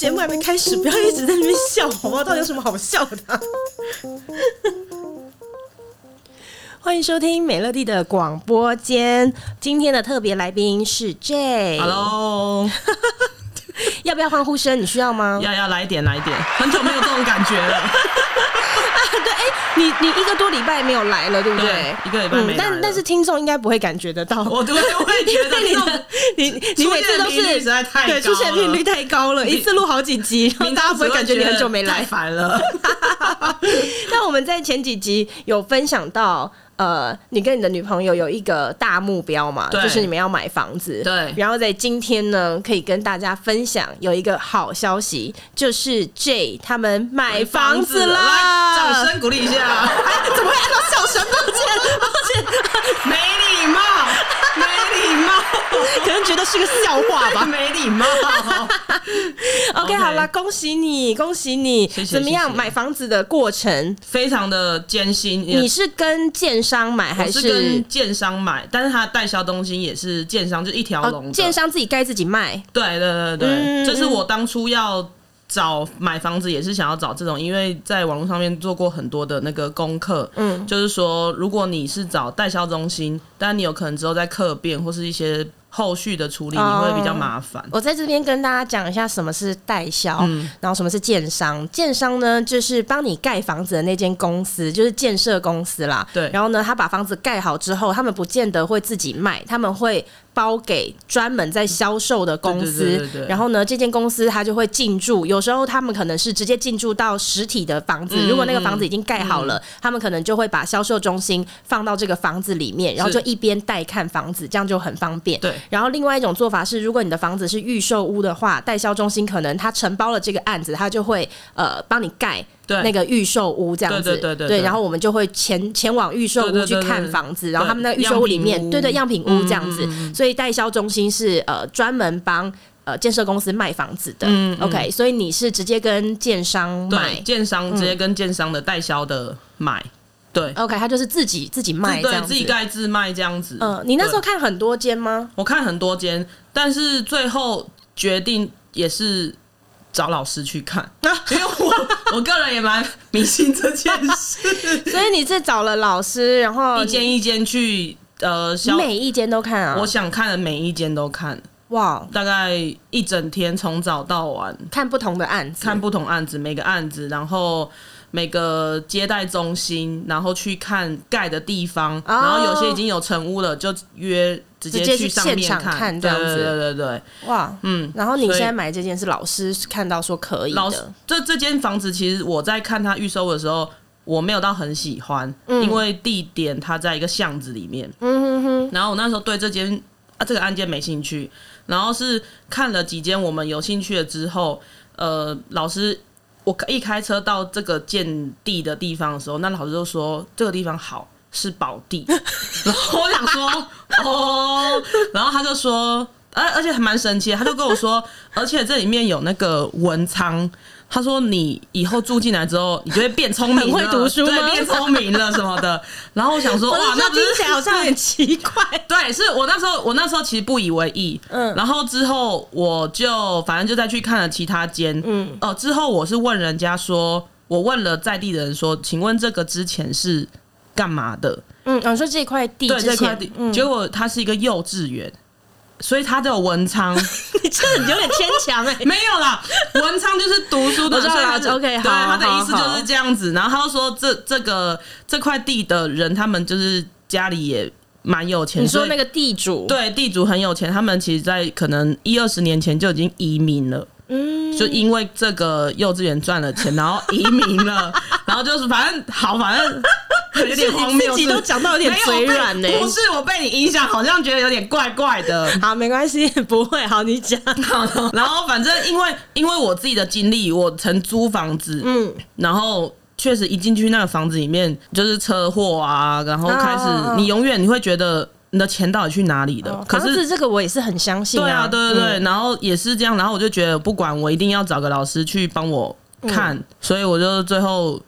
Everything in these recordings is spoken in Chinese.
节目还没开始，不要一直在那边笑，好不好？到底有什么好笑的啊？欢迎收听美乐蒂的广播间，今天的特别来宾是 J。Hello，要不要欢呼声？你需要吗？要要来一点，来一点，很久没有这种感觉了。你你一个多礼拜没有来了，对不对？对一个礼拜没来、嗯、但但是听众应该不会感觉得到，我都会觉得 你的你你每次都是对，出现频率太高了，一次录好几集，然后大家不会感觉你很久没来，烦了。那我们在前几集有分享到。呃，你跟你的女朋友有一个大目标嘛？就是你们要买房子。对。然后在今天呢，可以跟大家分享有一个好消息，就是 J 他们买房子了。来，掌声鼓励一下。哎，怎么会按到笑声？抱歉，抱歉，没礼貌，没礼貌，可能觉得是个笑话吧。没礼貌。OK，好了，恭喜你，恭喜你。怎么样？买房子的过程非常的艰辛。你是跟建商买还是，是跟建商买？但是他代销东西也是建商，就一条龙。建商自己盖自己卖。对对对对，嗯、这是我当初要找买房子也是想要找这种，因为在网络上面做过很多的那个功课。嗯，就是说，如果你是找代销中心，但你有可能之后在客变或是一些。后续的处理你会比较麻烦。我在这边跟大家讲一下什么是代销，嗯，然后什么是建商。建商呢，就是帮你盖房子的那间公司，就是建设公司啦。对。然后呢，他把房子盖好之后，他们不见得会自己卖，他们会。包给专门在销售的公司，对对对对对，然后呢，这间公司它就会进驻。有时候他们可能是直接进驻到实体的房子，嗯、如果那个房子已经盖好了，嗯、他们可能就会把销售中心放到这个房子里面，然后就一边带看房子，这样就很方便。对。然后另外一种做法是，如果你的房子是预售屋的话，代销中心可能他承包了这个案子，他就会呃帮你盖。对。那个预售屋这样子，对对对然后我们就会前前往预售屋去看房子，然后他们那个预售屋里面，对对，样品屋这样子，嗯、所以代销中心是呃专门帮呃建设公司卖房子的。嗯，OK，所以你是直接跟建商买，建商直接跟建商的代销的买，对，OK，他就是自己自己卖，对，自己盖自卖这样子。嗯、呃，你那时候看很多间吗？我看很多间，但是最后决定也是。找老师去看，因为我我个人也蛮迷信这件事，所以你是找了老师，然后一间一间去呃，每一间都看啊？我想看的每一间都看，哇，大概一整天从早到晚。看不同的案子，看不同案子，每个案子，然后。每个接待中心，然后去看盖的地方，哦，然后有些已经有成屋了，就约直接去上面看，这样子。对对对对，哇，嗯。然后你现在买这间是老师看到说可以的。这这间房子其实我在看他预售的时候，我没有到很喜欢，嗯，因为地点它在一个巷子里面。嗯哼哼。然后我那时候对这间啊这个案件没兴趣，然后是看了几间我们有兴趣了之后，呃，老师。我一开车到这个建地的地方的时候，那老师就说这个地方好，是宝地。然后我想说哦，然后他就说，而而且还蛮神奇的，他就跟我说，而且这里面有那个文昌。他说：“你以后住进来之后，你就会变聪明了，会读书吗？对，变聪明了什么的。”然后我想说：“哇，那听起来好像很奇怪。”对，是我那时候，我那时候其实不以为意。嗯，然后之后我就反正就再去看了其他间。嗯，哦、呃，之后我是问人家说，我问了在地的人说：“请问这个之前是干嘛的？”嗯，我说这块地，对这块地，嗯、结果它是一个幼稚园。所以他就有文昌，你这有点牵强哎。没有啦，文昌就是读书的，我知道了。OK，好，对，他的意思就是这样子。然后他就说这，这这个这块地的人，他们就是家里也蛮有钱。你说那个地主，对，地主很有钱，他们其实，在可能一二十年前就已经移民了。嗯，就因为这个幼稚园赚了钱，然后移民了，然后就是反正好，反正。有点荒谬，自己都讲到有点嘴软呢。不是我被你影响，好像觉得有点怪怪的。好，没关系，不会。好，你讲。然后反正因为因为我自己的经历，我曾租房子，嗯，然后确实一进去那个房子里面就是车祸啊，然后开始你永远你会觉得你的钱到底去哪里了？可是这个我也是很相信。对啊，对对对。然后也是这样，然后我就觉得不管我一定要找个老师去帮我看，所以我就最后。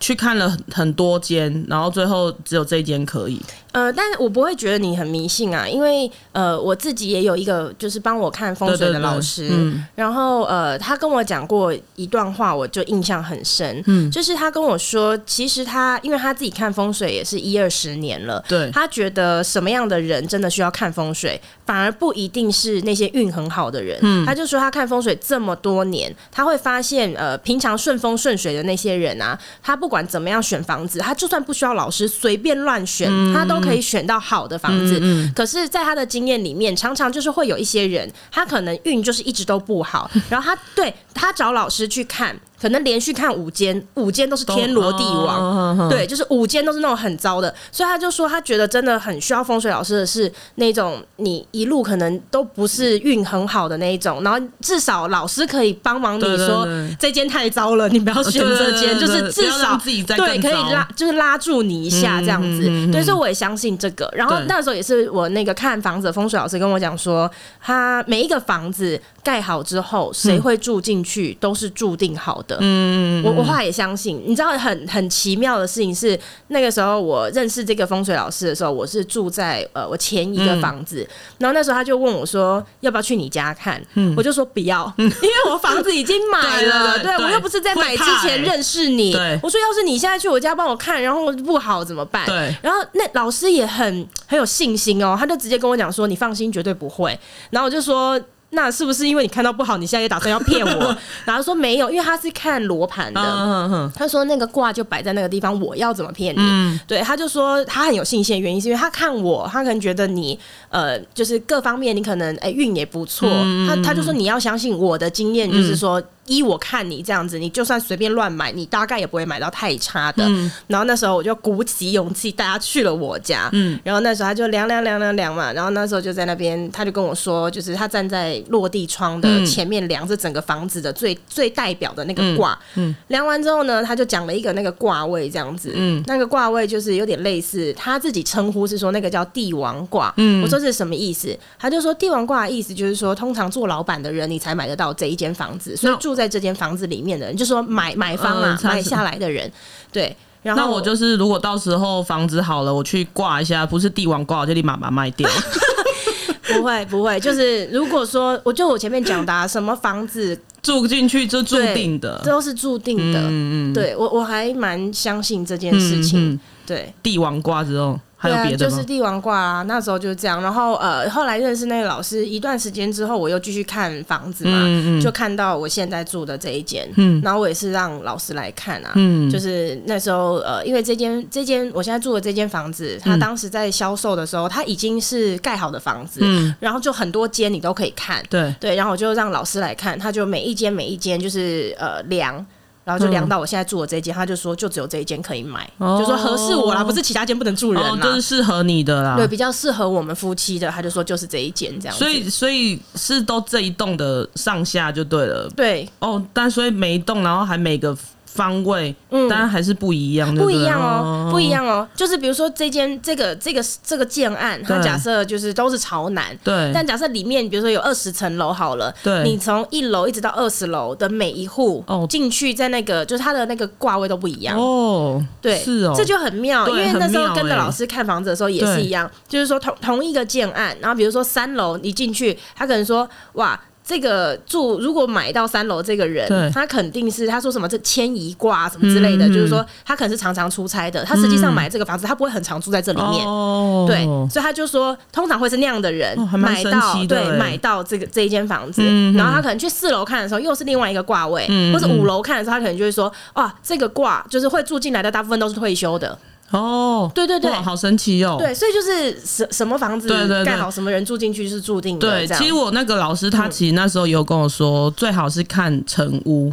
去看了很多间，然后最后只有这间可以。呃，但是我不会觉得你很迷信啊，因为呃，我自己也有一个就是帮我看风水的老师，对对对嗯、然后呃，他跟我讲过一段话，我就印象很深，嗯，就是他跟我说，其实他因为他自己看风水也是一二十年了，对，他觉得什么样的人真的需要看风水，反而不一定是那些运很好的人，嗯，他就说他看风水这么多年，他会发现呃，平常顺风顺水的那些人啊，他不管怎么样选房子，他就算不需要老师，随便乱选，嗯、他都可以选到好的房子。可是，在他的经验里面，常常就是会有一些人，他可能运就是一直都不好，然后他对他找老师去看。可能连续看五间，五间都是天罗地网，对，就是五间都是那种很糟的，所以他就说他觉得真的很需要风水老师的是那种你一路可能都不是运很好的那一种，然后至少老师可以帮忙你说这间太糟了，你不要选这间，就是至少自己对可以拉就是拉住你一下这样子，对，所以我也相信这个。然后那时候也是我那个看房子的风水老师跟我讲说，他每一个房子盖好之后，谁会住进去都是注定好的。嗯，我我后来也相信，你知道很很奇妙的事情是，那个时候我认识这个风水老师的时候，我是住在呃我前一个房子，嗯、然后那时候他就问我说要不要去你家看，嗯、我就说不要，因为我房子已经买了，对，我又不是在买之前认识你，欸、我说要是你现在去我家帮我看，然后不好怎么办？对，然后那老师也很很有信心哦，他就直接跟我讲说你放心，绝对不会，然后我就说。那是不是因为你看到不好，你现在也打算要骗我？然后说没有，因为他是看罗盘的。他说那个卦就摆在那个地方，我要怎么骗你？对，他就说他很有信心的原因是因为他看我，他可能觉得你呃，就是各方面你可能哎运也不错。他他就说你要相信我的经验，就是说。依我看你这样子，你就算随便乱买，你大概也不会买到太差的。嗯、然后那时候我就鼓起勇气带他去了我家。嗯，然后那时候他就量量量量量嘛，然后那时候就在那边，他就跟我说，就是他站在落地窗的前面量着整个房子的最最代表的那个卦。嗯，量完之后呢，他就讲了一个那个卦位这样子。嗯，那个卦位就是有点类似，他自己称呼是说那个叫帝王卦。嗯，我说这是什么意思？他就说帝王卦的意思就是说，通常做老板的人你才买得到这一间房子，所以住。在这间房子里面的人，就说买买房啊，买下来的人，对。然后那我就是，如果到时候房子好了，我去挂一下，不是帝王挂，我就立马把它卖掉。不会不会，就是如果说，我就我前面讲的、啊，什么房子 住进去就注定的，都是注定的。嗯嗯，对我我还蛮相信这件事情。嗯嗯对，帝王挂之后。还有别的吗？对啊，就是帝王卦啊，那时候就是这样。然后呃，后来认识那个老师一段时间之后，我又继续看房子嘛，嗯嗯，就看到我现在住的这一间。嗯，然后我也是让老师来看啊。嗯，就是那时候呃，因为这间这间我现在住的这间房子，他当时在销售的时候，它已经是盖好的房子。嗯，然后就很多间你都可以看。对对，然后我就让老师来看，他就每一间每一间就是呃量。然后就量到我现在住的这间，他就说就只有这一间可以买，就说合适我啦，不是其他间不能住人啦，就是适合你的啦。对，比较适合我们夫妻的，他就说就是这一间这样。所以所以是都这一栋的上下就对了。对哦，但所以每一栋，然后还每个。方位，嗯，当然还是不一样的，不一样哦，不一样哦。就是比如说这间这个这个这个建案，它假设就是都是朝南，对。但假设里面比如说有二十层楼好了，对。你从一楼一直到二十楼的每一户哦进去，在那个就是它的那个挂位都不一样哦，对，是哦，这就很妙。因为那时候跟着老师看房子的时候也是一样，就是说同同一个建案，然后比如说三楼你进去，他可能说哇。这个住如果买到三楼这个人，他肯定是他说什么这迁移卦什么之类的，嗯、就是说他可能是常常出差的。他实际上买这个房子，他不会很常住在这里面。哦、对，所以他就说，通常会是那样的人、哦、买到对买到这个这一间房子，嗯、然后他可能去四楼看的时候，又是另外一个卦位，嗯、或者五楼看的时候，他可能就会说，哇，这个卦就是会住进来的大部分都是退休的。哦，对对对，好神奇哦！对，所以就是什什么房子盖好，什么人住进去是注定的。对，其实我那个老师他其实那时候有跟我说，最好是看成屋，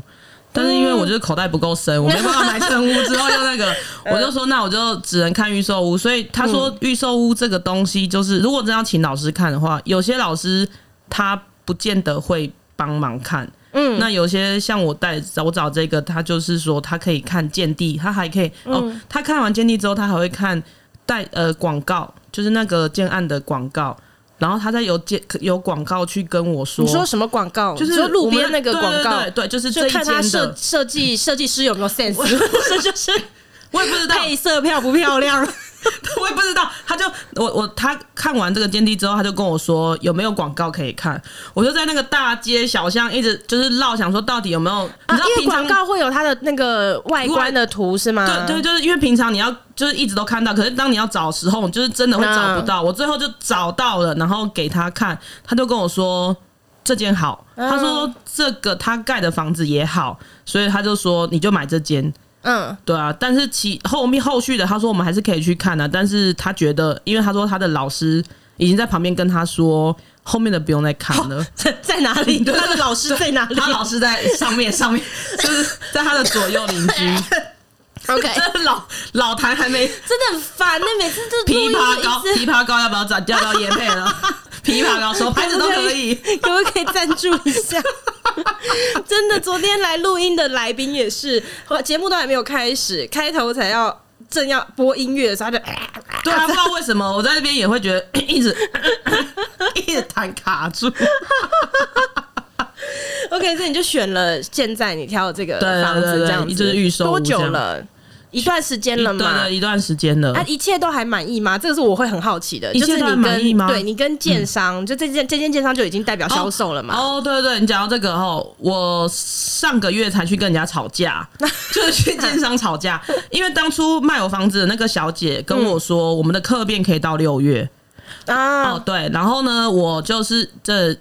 但是因为我就是口袋不够深，我没办法买成屋。之后又那个，我就说那我就只能看预售屋。所以他说预售屋这个东西，就是如果真要请老师看的话，有些老师他不见得会帮忙看。嗯，那有些像我带我找这个，他就是说他可以看建地，他还可以、嗯、哦，他看完建地之后，他还会看带呃广告，就是那个建案的广告，然后他再有建有广告去跟我说，你说什么广告？就是说路边那个广告，对，对，对，对，就是就看他设设计设计师有没有 sense，这 就是我也不知道配色漂不漂亮。我也不知道。他就我我他看完这个监梯之后，他就跟我说有没有广告可以看。我就在那个大街小巷一直就是绕，想说到底有没有？啊、你知道因为广告会有它的那个外观的图是吗？对对，就是因为平常你要就是一直都看到，可是当你要找的时候，就是真的会找不到。嗯、我最后就找到了，然后给他看，他就跟我说这间好。他说这个他盖的房子也好，所以他就说你就买这间。嗯，对啊，但是其后面后续的，他说我们还是可以去看的，啊，但是他觉得，因为他说他的老师已经在旁边跟他说，后面的不用再看了。在，哦，在哪里？对他的老师在哪里？他老师在上面，上面就是在他的左右邻居。OK，老老谭还没，真的很烦那每次就枇杷膏，枇杷膏要不要转掉到业配了？枇杷膏手牌子都可以，可不可以赞助一下？真的，昨天来录音的来宾也是，节目都还没有开始，开头才要正要播音乐的时候，他就对啊，不知道为什么我在那边也会觉得 一直 一直弹卡住。OK，所以你就选了现在你挑的这个房子，这样子就是预售多久了？一段时间了嘛，对，一段时间了。啊，一切都还满意吗？这个是我会很好奇的。一切都满意吗？对，你跟建商，嗯、就这件这件建商就已经代表销售了嘛？哦，对对对，你讲到这个哦，我上个月才去跟人家吵架，就是去建商吵架，因为当初卖我房子的那个小姐跟我说，嗯、我们的客变可以到六月啊。哦，对，然后呢，我就是这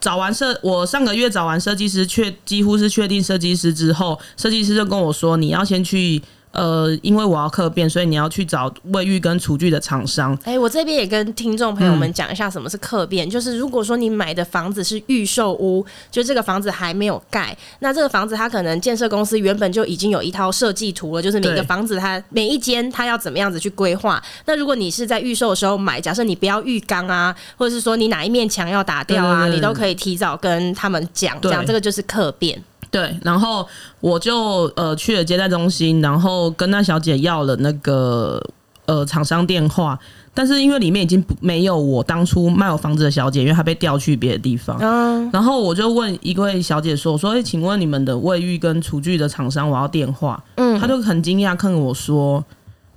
找完设，我上个月找完设计师，确几乎是确定设计师之后，设计师就跟我说，你要先去。呃，因为我要客变，所以你要去找卫浴跟厨具的厂商。哎、欸，我这边也跟听众朋友们讲一下什么是客变，嗯、就是如果说你买的房子是预售屋，就这个房子还没有盖，那这个房子它可能建设公司原本就已经有一套设计图了，就是每个房子它每一间它要怎么样子去规划。那如果你是在预售的时候买，假设你不要浴缸啊，或者是说你哪一面墙要打掉啊，你都可以提早跟他们讲，讲对这个就是客变。对，然后我就呃去了接待中心，然后跟那小姐要了那个呃厂商电话，但是因为里面已经没有我当初卖我房子的小姐，因为她被调去别的地方。嗯，然后我就问一位小姐说：“我说，哎，请问你们的卫浴跟厨具的厂商，我要电话。”嗯，她就很惊讶看我说：“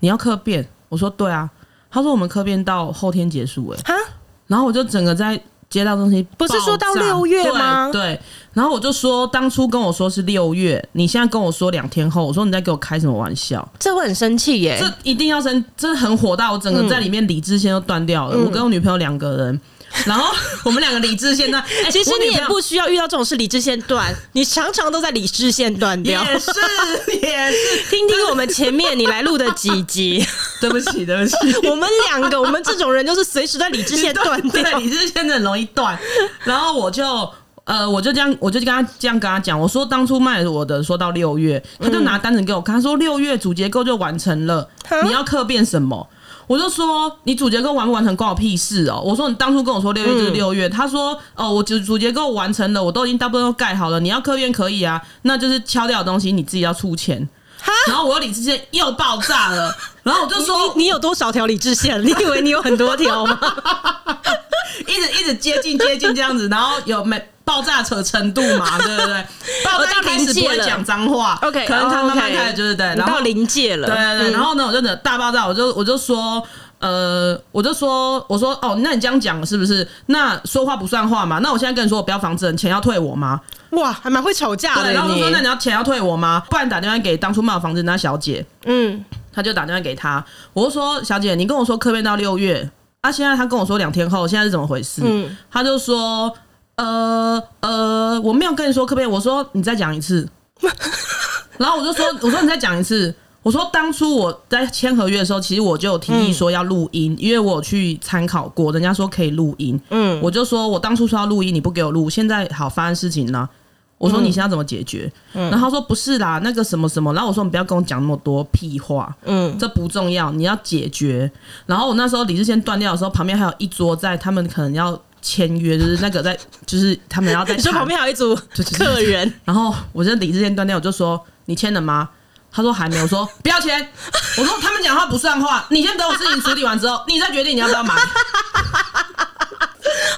你要客变？”我说：“对啊。”她说：“我们客变到后天结束。”哎，哈，然后我就整个在。接到东西不是说到六月吗？对，对，然后我就说，当初跟我说是六月，你现在跟我说两天后，我说你在给我开什么玩笑？这会很生气耶！这一定要生，这很火大，我整个在里面理智线都断掉了。嗯、我跟我女朋友两个人。然后我们两个理智线断，欸、其实你也不需要遇到这种事，理智线断，你常常都在理智线断掉。也是也是，听听我们前面你来录的几集。对不起对不起，我们两个我们这种人就是随时在理智线断掉，理智线很容易断。然后我就呃我就这样我就跟他这样跟他讲，我说当初卖我的说到六月，他就拿单子给我看，他说六月主结构就完成了，你要客变什么？我就说你主结构完不完成关我屁事哦！我说你当初跟我说六月就是六月，嗯、他说哦，我主主结构完成了，我都已经大部分都盖好了，你要客变可以啊，那就是敲掉的东西你自己要出钱。然后我理智线又爆炸了，然后我就说你，你有多少条理智线？你以为你有很多条吗？一直一直接近接近这样子，然后有没？爆炸扯程度嘛，对不对？爆炸开始不会讲脏话，OK，可能他慢慢开始就是对，然后到临界了，对对对，然后呢，我就等大爆炸，我就我就说，呃，我就说，我说哦，那你这样讲是不是？那说话不算话嘛？那我现在跟你说，我不要房子，你钱要退我吗？哇，还蛮会吵架的。然后我说，那你要钱要退我吗？不然打电话给当初卖我房子那小姐，嗯，他就打电话给他，我就说，小姐，你跟我说客变到六月，啊，现在他跟我说两天后，现在是怎么回事？嗯，他就说。呃呃，我没有跟你说可不可以，我说你再讲一次，然后我就说，我说你再讲一次，我说当初我在签合约的时候，其实我就有提议说要录音，嗯、因为我有去参考过，人家说可以录音，嗯，我就说我当初说要录音，你不给我录，现在好发生事情呢，我说你现在怎么解决？嗯、然后他说不是啦，那个什么什么，然后我说你不要跟我讲那么多屁话，嗯，这不重要，你要解决。然后我那时候理智先断掉的时候，旁边还有一桌在，他们可能要。签约就是那个在，就是他们要在。你说旁边还有一组客人，然后我就理智线断掉，我就说你签了吗？他说还没有，我说 不要签。我说他们讲话不算话，你先等我事情处理完之后，你再决定你要不要买。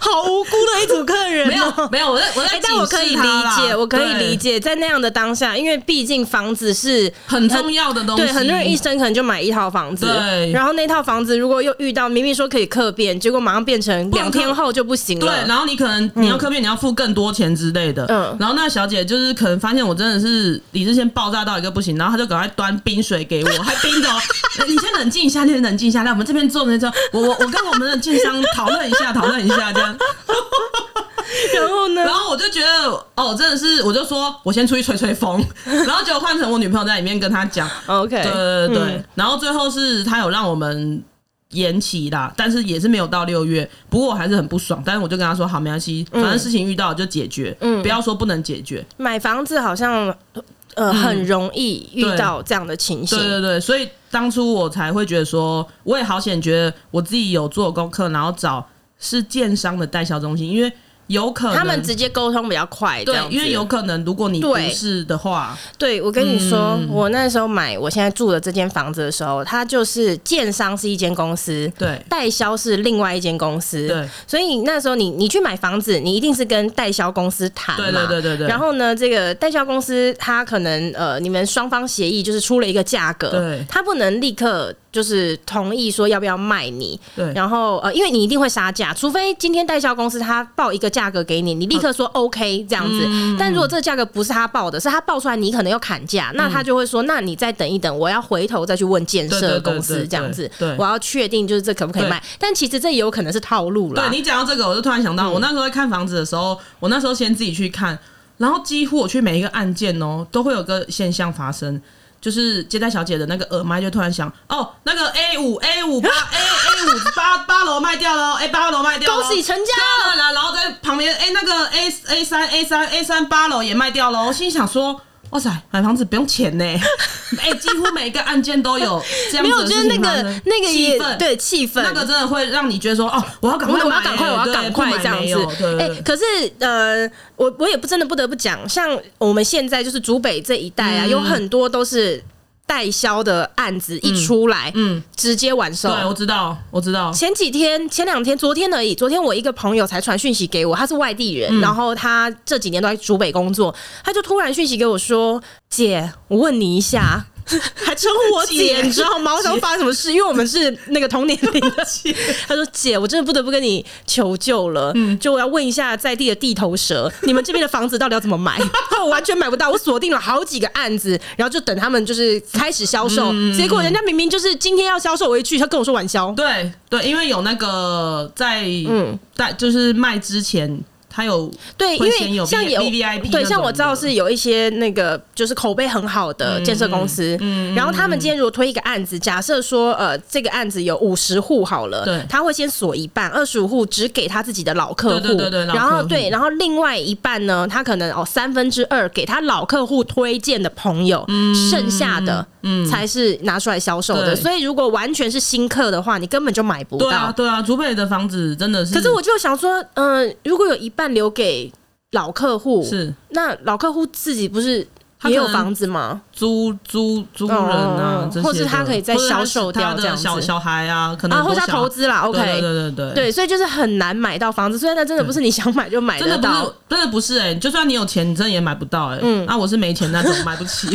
好无辜的一组客人，没有没有，我在我在、欸，但我可以理解，我可以理解，在那样的当下，因为毕竟房子是很重要的东西，对，很多人一生可能就买一套房子，对，然后那套房子如果又遇到明明说可以客变，结果马上变成两天后就不行了，对，然后你可能你要客变，你要付更多钱之类的，嗯，然后那小姐就是可能发现我真的是理智线爆炸到一个不行，然后她就赶快端冰水给我，还冰的哦，你先冷静一下，你先冷静一下，来我们这边坐那坐，我我我跟我们的建商讨论一下，讨论一下这样。然后呢？然后我就觉得，哦，真的是，我就说我先出去吹吹风，然后就换成我女朋友在里面跟他讲。OK，对对对，嗯、然后最后是他有让我们延期啦，但是也是没有到六月。不过我还是很不爽，但是我就跟他说，好，没关系，反正事情遇到就解决，嗯，不要说不能解决。买房子好像呃很容易遇到这样的情形，对对对，所以当初我才会觉得说，我也好险，觉得我自己有做功课，然后找是建商的代销中心，因为。有可能他们直接沟通比较快，对，因为有可能如果你不是的话，对，对我跟你说，嗯、我那时候买我现在住的这间房子的时候，它就是建商是一间公司，对，代销是另外一间公司，对，所以那时候你你去买房子，你一定是跟代销公司谈嘛，对对对对对，然后呢，这个代销公司它可能呃，你们双方协议就是出了一个价格，对，他不能立刻。就是同意说要不要卖你，对，然后呃，因为你一定会杀价，除非今天代销公司他报一个价格给你，你立刻说 OK 这样子。嗯、但如果这个价格不是他报的，是他报出来，你可能要砍价，那他就会说，那你再等一等，我要回头再去问建设公司这样子，对，我要确定就是这可不可以卖。但其实这也有可能是套路了。对，你讲到这个，我就突然想到，我那时候在看房子的时候，我那时候先自己去看，然后几乎我去每一个案件哦，都会有个现象发生。就是接待小姐的那个耳麦就突然响哦，那个 A 五 A 五八 A A 五八八楼卖掉了，A 八楼卖掉了，恭喜成交了。然后在旁边，哎，那个 A A 三 A 三 A 三八楼也卖掉了。我心想说。哇塞，买房子不用钱呢！哎、欸，几乎每一个案件都有这样子的没有，我觉得那个那个气氛，对气氛，那个真的会让你觉得说，哦，我要赶快，我要赶快，我要赶快这样子。哎、欸，可是呃，我我也不真的不得不讲，像我们现在就是竹北这一带啊，嗯、有很多都是。代销的案子一出来，嗯，嗯直接完售。对，我知道，我知道。前几天、前两天、昨天而已。昨天我一个朋友才传讯息给我，他是外地人，嗯、然后他这几年都在竹北工作，他就突然讯息给我说：“姐，我问你一下。” 还称呼我 姐，你知道吗？我想发生什么事？因为我们是那个同年龄的。他说：“姐，我真的不得不跟你求救了。嗯，就我要问一下在地的地头蛇，你们这边的房子到底要怎么买？我完全买不到。我锁定了好几个案子，然后就等他们就是开始销售。结果人家明明就是今天要销售，我一去，他跟我说晚销。对对，因为有那个在嗯，在就是卖之前。”他有对，因为像有对，像我知道是有一些那个就是口碑很好的建设公司，嗯，然后他们今天如果推一个案子，假设说呃这个案子有五十户好了，对，他会先锁一半，二十五户只给他自己的老客户，对对对，然后对，然后另外一半呢，他可能哦三分之二给他老客户推荐的朋友，剩下的嗯才是拿出来销售的，所以如果完全是新客的话，你根本就买不到。对啊，对啊，竹北的房子真的是，可是我就想说，嗯，如果有一半。留给老客户是，那老客户自己不是也有房子吗？租租租人啊，或者他可以再销售掉这样小小孩啊，可能或者他投资啦。OK，对对对对，所以就是很难买到房子。所以那真的不是你想买就买得到，真的不是哎，就算你有钱，你真的也买不到哎。嗯，那我是没钱那种，买不起。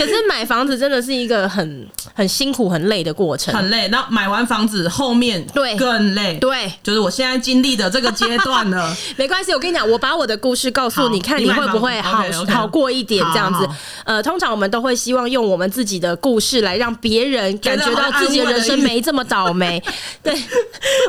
可是买房子真的是一个很很辛苦、很累的过程，很累。那买完房子后面对更累，对，就是我现在经历的这个阶段了。没关系，我跟你讲，我把我的故事告诉你，看你会不会好好过一点这样子。呃，通常我们都会希望用我们自己的故事来让别人感觉到自己的人生没这么倒霉。对，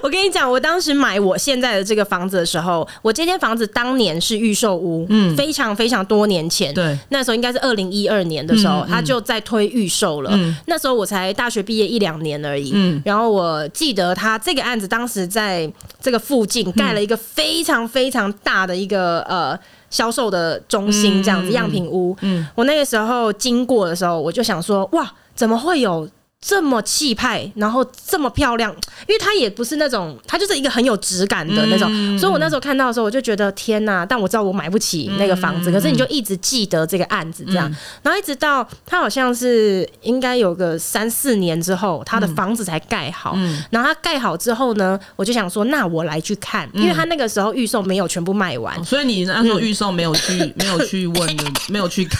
我跟你讲，我当时买我现在的这个房子的时候，我这间房子当年是预售屋，嗯，非常非常多年前，对，那时候应该是二零一二年的时候。他就在推预售了，嗯、那时候我才大学毕业一两年而已。嗯、然后我记得他这个案子当时在这个附近盖了一个非常非常大的一个呃销售的中心，这样子样品屋。嗯，我那个时候经过的时候，我就想说，哇，怎么会有这么气派，然后这么漂亮，因为它也不是那种，它就是一个很有质感的那种，嗯、所以我那时候看到的时候，我就觉得天呐！但我知道我买不起那个房子，嗯、可是你就一直记得这个案子这样，嗯、然后一直到它好像是应该有个三四年之后，他的房子才盖好，嗯、然后他盖好之后呢，我就想说，那我来去看，因为他那个时候预售没有全部卖完，嗯、所以你那时候预售没有去，嗯、没有去问，没有去看。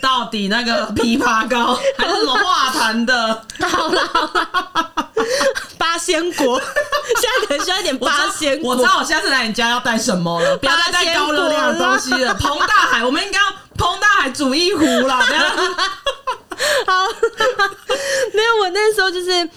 到底那个枇杷膏 还是什么化痰的？好了好了，八仙果，现在可能需要一点八仙果。我知道我下次来你家要带什么了，不要再带高热量的东西了。彭大海，我们应该要彭大海煮一壶了。好，没有，我那时候就是。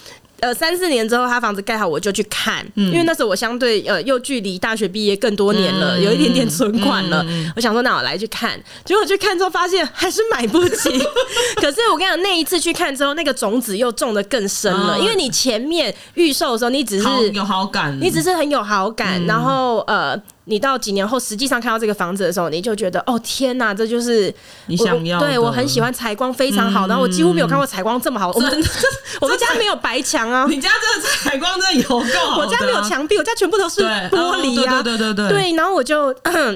呃，三四年之后，他房子盖好，我就去看，嗯、因为那时候我相对呃又距离大学毕业更多年了，嗯、有一点点存款了。我想说，那我来去看，结果去看之后发现还是买不起。可是我跟你讲，那一次去看之后，那个种子又种的更深了，嗯、因为你前面预售的时候，你只是有好感，你只是很有好感，嗯、然后呃。你到几年后，实际上看到这个房子的时候，你就觉得哦天哪，这就是你想要。对，我很喜欢采光非常好，然后我几乎没有看过采光这么好。我们 我们家没有白墙啊，你家这个采光真的有够好。我家没有墙壁，我家全部都是玻璃啊。对对对对。对，然后我就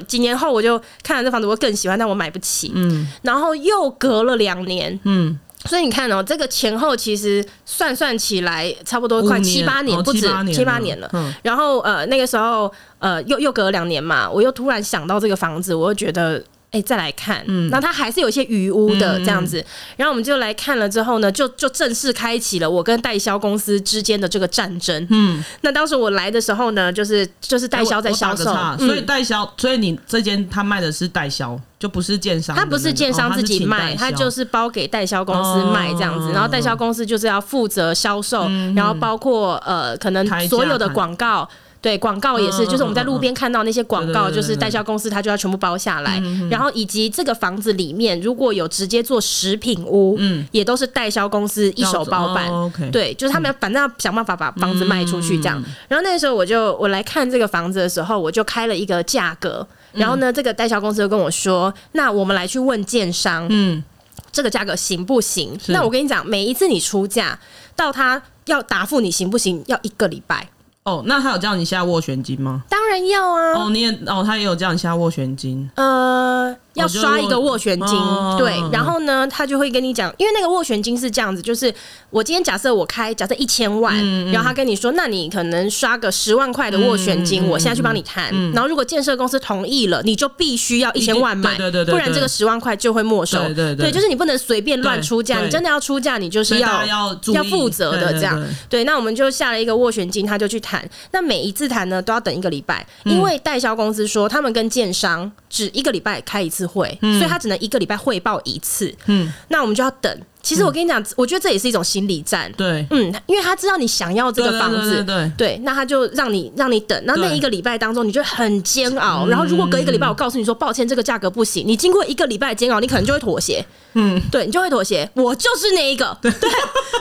几年后我就看了这房子，我更喜欢，但我买不起。嗯。然后又隔了两年。嗯。所以你看哦，这个前后其实算算起来差不多快七八年，不止七八年了。然后呃，那个时候呃，又又隔两年嘛，我又突然想到这个房子，我又觉得。哎，再来看，嗯，那它还是有一些余污的这样子，嗯、然后我们就来看了之后呢，就就正式开启了我跟代销公司之间的这个战争。嗯，那当时我来的时候呢，就是就是代销在销售，所以代销，所以你这间他卖的是代销，就不是建商，他不是建商自己卖，他、哦、就是包给代销公司卖这样子，哦、然后代销公司就是要负责销售，嗯、然后包括呃可能所有的广告。对，广告也是，就是我们在路边看到那些广告，就是代销公司他就要全部包下来，然后以及这个房子里面如果有直接做食品屋，嗯，也都是代销公司一手包办。对，就是他们反正要想办法把房子卖出去这样。然后那时候我就我来看这个房子的时候，我就开了一个价格，然后呢，这个代销公司就跟我说，那我们来去问建商，嗯，这个价格行不行？那我跟你讲，每一次你出价到他要答复你行不行，要一个礼拜。哦，那他有叫你下斡旋金吗？当然要啊。哦，你也哦，他也有叫你下斡旋金。呃。要刷一个斡旋金，哦、对，然后呢，他就会跟你讲，因为那个斡旋金是这样子，就是我今天假设我开假设一千万，然后他跟你说，那你可能刷个十万块的斡旋金，嗯、我现在去帮你谈，嗯、然后如果建设公司同意了，你就必须要一千万买，对对对对，不然这个十万块就会没收，对对就是你不能随便乱出价，你真的要出价，你就是要要要负责的这样，对，那我们就下了一个斡旋金，他就去谈，那每一次谈呢都要等一个礼拜，因为代销公司说他们跟建商只一个礼拜开一次会，嗯、所以他。只能一个礼拜汇报一次，嗯，那我们就要等。其实我跟你讲，嗯、我觉得这也是一种心理战，对，嗯，因为他知道你想要这个房子，对，那他就让你让你等。那那一个礼拜当中，你就很煎熬。然后如果隔一个礼拜，我告诉你说，抱歉，这个价格不行。你经过一个礼拜的煎熬，你可能就会妥协，嗯，对，你就会妥协。我就是那一个，对，对，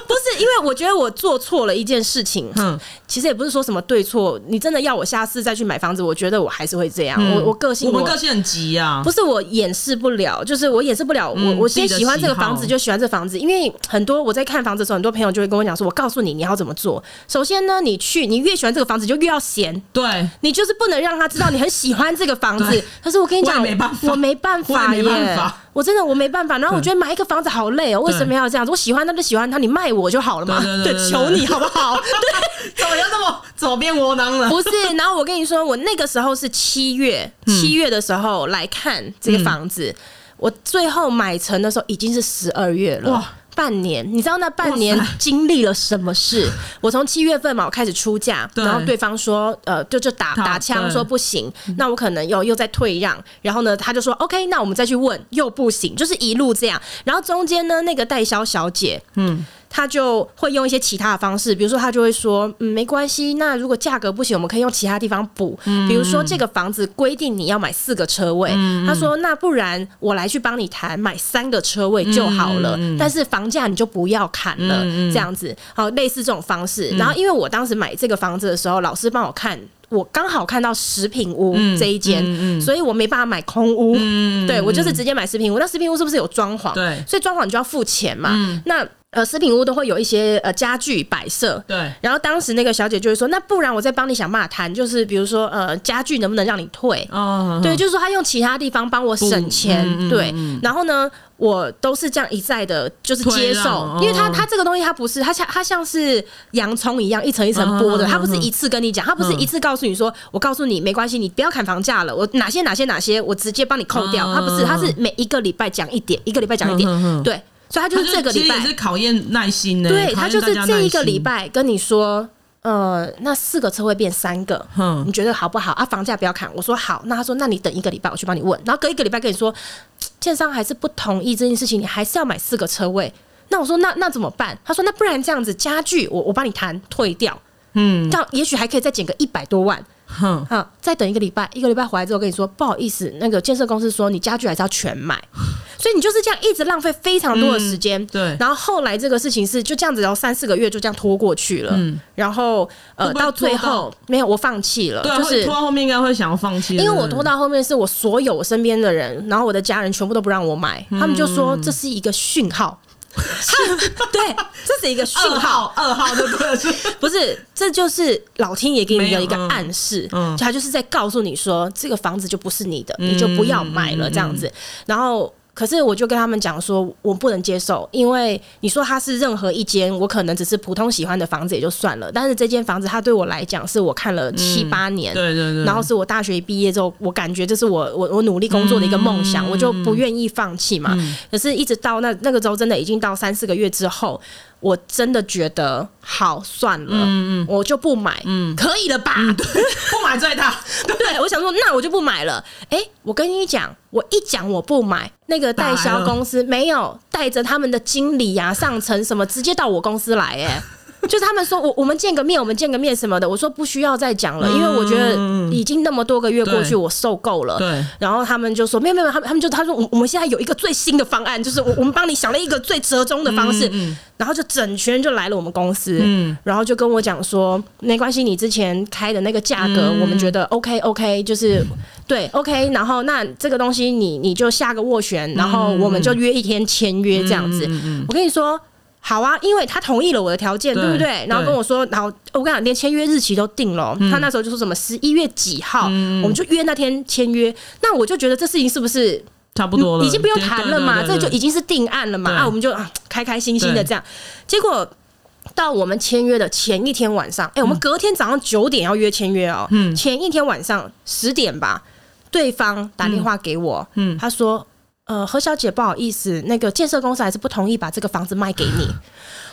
不是因为我觉得我做错了一件事情，嗯，其实也不是说什么对错。你真的要我下次再去买房子，我觉得我还是会这样。嗯、我我个性我，我们个性很急啊，不是我掩饰不了，就是我掩饰不了。嗯、我我先喜欢这个房子，就喜欢这房子，因为很多。我在看房子的时候，很多朋友就会跟我讲说：“我告诉你，你要怎么做。首先呢，你去，你越喜欢这个房子，就越要闲。对，你就是不能让他知道你很喜欢这个房子。可是我跟你讲，我没办法耶，我真的我没办法。然后我觉得买一个房子好累哦，为什么要这样子？我喜欢他就喜欢他，你卖我就好了嘛。对，求你好不好？对，怎么要这么走边窝囊了？不是。然后我跟你说，我那个时候是七月，七月的时候来看这个房子，我最后买成的时候已经是十二月了。哇！半年，你知道那半年经历了什么事？我从七月份嘛，我开始出价，然后对方说，呃，就就打打枪说不行，那我可能又又在退让，然后呢，他就说 OK，那我们再去问，又不行，就是一路这样，然后中间呢，那个代销小姐，嗯。他就会用一些其他的方式，比如说他就会说，嗯，没关系，那如果价格不行，我们可以用其他地方补。嗯，比如说这个房子规定你要买四个车位，嗯，他说那不然我来去帮你谈买三个车位就好了，嗯，但是房价你就不要砍了，嗯，这样子，好，类似这种方式。然后因为我当时买这个房子的时候，老师帮我看。我刚好看到食品屋这一间，嗯嗯嗯、所以我没办法买空屋。嗯、对，我就是直接买食品屋。那食品屋是不是有装潢？对，所以装潢你就要付钱嘛。嗯、那呃，食品屋都会有一些呃家具摆设，对。然后当时那个小姐就会说，那不然我再帮你想办法谈，就是比如说呃家具能不能让你退？哦，对，就是说他用其他地方帮我省钱，嗯、对、嗯。然后呢，我都是这样一再的，就是接受，哦、因为他他这个东西他不是，他像他像是洋葱一样一层一层剥的，他不是一次跟你讲，他不是一次告诉你说，我告诉你没关系，你不要砍房价了，我哪些哪些哪些我直接帮你扣掉，他不是，他是每一个礼拜讲一点，一个礼拜讲一点，对。所以他就是这个礼拜。是考验耐心的，对，他就是这一个礼拜跟你说，呃，那四个车位变三个，嗯，你觉得好不好？啊？房价不要砍，我说好，那他说那你等一个礼拜，我去帮你问，然后隔一个礼拜跟你说，建商还是不同意这件事情，你还是要买四个车位，那我说那那怎么办？他说那不然这样子家具我我帮你谈退掉，嗯，这样也许还可以再减个一百多万。哼，好，再等一个礼拜，一个礼拜回来之后跟你说，不好意思，那个建设公司说你家具还是要全买，所以你就是这样一直浪费非常多的时间。对，然后后来这个事情是就这样子，然后三四个月就这样拖过去了。嗯，然后呃到最后没有，我放弃了。就是拖到后面应该会想要放弃，因为我拖到后面是我所有我身边的人，然后我的家人全部都不让我买，他们就说这是一个讯号。对，这是一个讯号，二号的不是不是，这就是老天爷给你的一个暗示，嗯，他就是在告诉你说，这个房子就不是你的，你就不要买了这样子，然后。可是我就跟他们讲说，我不能接受，因为你说它是任何一间，我可能只是普通喜欢的房子也就算了，但是这间房子它对我来讲是我看了七八年，对对对，然后是我大学毕业之后，我感觉这是我我我努力工作的一个梦想，我就不愿意放弃嘛。可是一直到那那个时候，真的已经到三四个月之后。我真的觉得好算了，嗯嗯，我就不买，嗯，可以了吧？嗯、对，不买最大。对，我想说，那我就不买了。哎、欸，我跟你讲，我一讲我不买，那个代销公司没有带着他们的经理呀、啊、上层什么，直接到我公司来、欸，哎。就是他们说我我们见个面，我们见个面什么的。我说不需要再讲了，因为我觉得已经那么多个月过去，我受够了。对。然后他们就说没有没有，他们他们就他说我我们现在有一个最新的方案，就是我我们帮你想了一个最折中的方式，然后就整群人就来了我们公司，然后就跟我讲说没关系，你之前开的那个价格我们觉得 OK OK，就是对 OK，然后那这个东西你你就下个斡旋，然后我们就约一天签约这样子。我跟你说。好啊，因为他同意了我的条件，对，不对？然后跟我说，然后我跟你讲，连签约日期都定了。嗯、他那时候就说什么十一月几号，嗯、我们就约那天签约。那我就觉得这事情是不是差不多了？已经不用谈了嘛？这就已经是定案了嘛？啊，我们就啊开开心心的这样。结果到我们签约的前一天晚上，哎、欸，我们隔天早上九点要约签约哦。嗯，前一天晚上十点吧，对方打电话给我，嗯，他说。呃，何小姐，不好意思，那个建设公司还是不同意把这个房子卖给你。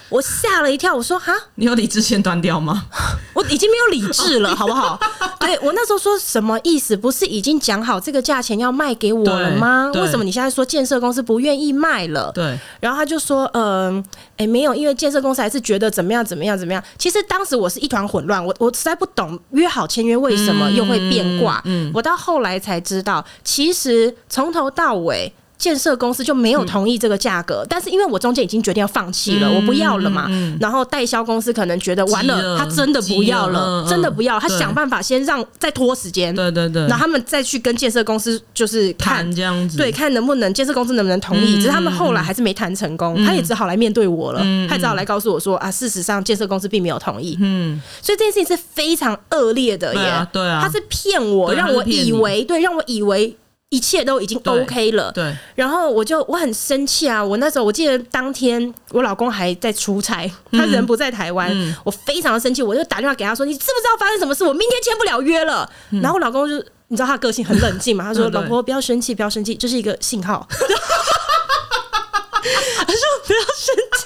我吓了一跳，我说哈，你有理智线断掉吗？我已经没有理智了，好不好？对，我那时候说什么意思？不是已经讲好这个价钱要卖给我了吗？为什么你现在说建设公司不愿意卖了？对。然后他就说，嗯、呃，哎、欸，没有，因为建设公司还是觉得怎么样怎么样怎么样。其实当时我是一团混乱，我我实在不懂约好签约为什么又会变卦。嗯，我到后来才知道，其实从头到尾。建设公司就没有同意这个价格，嗯，但是因为我中间已经决定要放弃了，嗯，我不要了嘛。嗯，然后代销公司可能觉得完了，了，他真的不要了，了真的不要，他想办法先让再拖时间。对对对，然后他们再去跟建设公司就是看这样子，对，看能不能建设公司能不能同意。嗯，只是他们后来还是没谈成功，嗯，他也只好来面对我了，嗯，他只好来告诉我说啊，事实上建设公司并没有同意。嗯，所以这件事情是非常恶劣的耶。对啊，对啊，他是骗我，让我以为对，让我以为。一切都已经 OK 了，对。对，然后我就我很生气啊！我那时候我记得当天我老公还在出差，他人不在台湾，嗯，我非常的生气，我就打电话给他说：“你知不知道发生什么事？我明天签不了约了。嗯”然后我老公就你知道他个性很冷静嘛，他说：“ 老婆不要生气，不要生气，这是一个信号。”他说：“不要生气。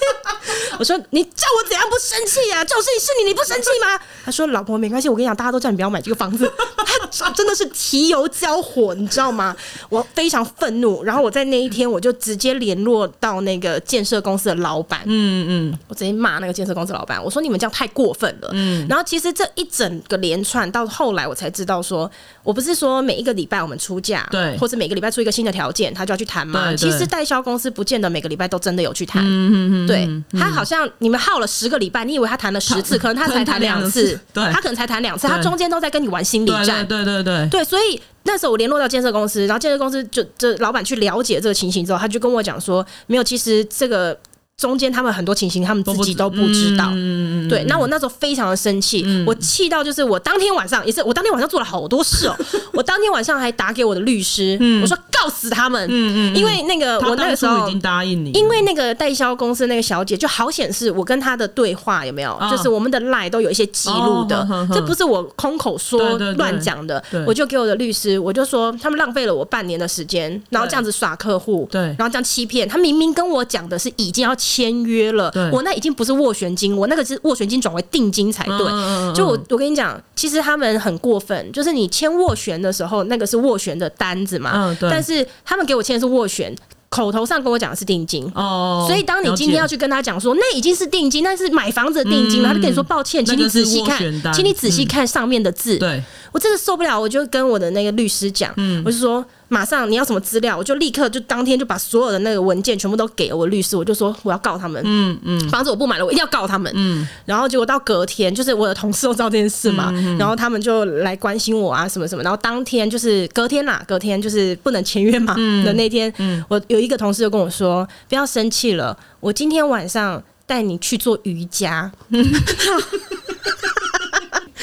”我说：“你叫我怎样不生气呀？这种事情是你，你不生气吗？”他说：“老婆没关系，我跟你讲，大家都叫你不要买这个房子。”他真的是提油交火，你知道吗？我非常愤怒。然后我在那一天，我就直接联络到那个建设公司的老板。嗯嗯，我直接骂那个建设公司老板，我说：“你们这样太过分了。”嗯。然后其实这一整个连串到后来，我才知道说，我不是说每一个礼拜我们出价，对，或者每个礼拜出一个新的条件，他就要去谈嘛？其实代销公司不见得每个礼拜都真的有去谈。嗯嗯，对，他好像你们耗了十个礼拜，你以为他谈了十次，可能他才谈两次。对，他可能才谈两次，他中间都在跟你玩心理战。对对对对，对所以那时候我联络到建设公司，然后建设公司就就老板去了解这个情形之后，他就跟我讲说，没有，其实这个中间他们很多情形，他们自己都不知道。嗯、对，那我那时候非常的生气，嗯、我气到就是我当天晚上也是，我当天晚上做了好多事哦。我当天晚上还打给我的律师，嗯、我说告死他们。嗯嗯，因为那个我那个时候已经答应你，因为那个代销公司那个小姐就好显示我跟她的对话有没有，哦、就是我们的 line 都有一些记录的，哦、呵呵这不是我空口说乱讲的。我就给我的律师，我就说他们浪费了我半年的时间，然后这样子耍客户，对，然后这样欺骗他，明明跟我讲的是已经要。签约了，我那已经不是斡旋金，我那个是斡旋金转为定金才对。嗯、就我我跟你讲，其实他们很过分，就是你签斡旋的时候，那个是斡旋的单子嘛，嗯、但是他们给我签的是斡旋。口头上跟我讲的是定金。哦，所以当你今天要去跟他讲说那已经是定金，那是买房子的定金了，他就跟你说抱歉，请你仔细看，请你仔细看上面的字。对，我真的受不了，我就跟我的那个律师讲，我就说马上你要什么资料，我就立刻就当天就把所有的那个文件全部都给了我律师，我就说我要告他们，嗯嗯，房子我不买了，我一定要告他们，嗯，然后结果到隔天，就是我的同事都知道这件事嘛，然后他们就来关心我啊什么什么，然后当天就是隔天啦，隔天就是不能签约嘛的那天，我有。一个同事就跟我说：“不要生气了，我今天晚上带你去做瑜伽。”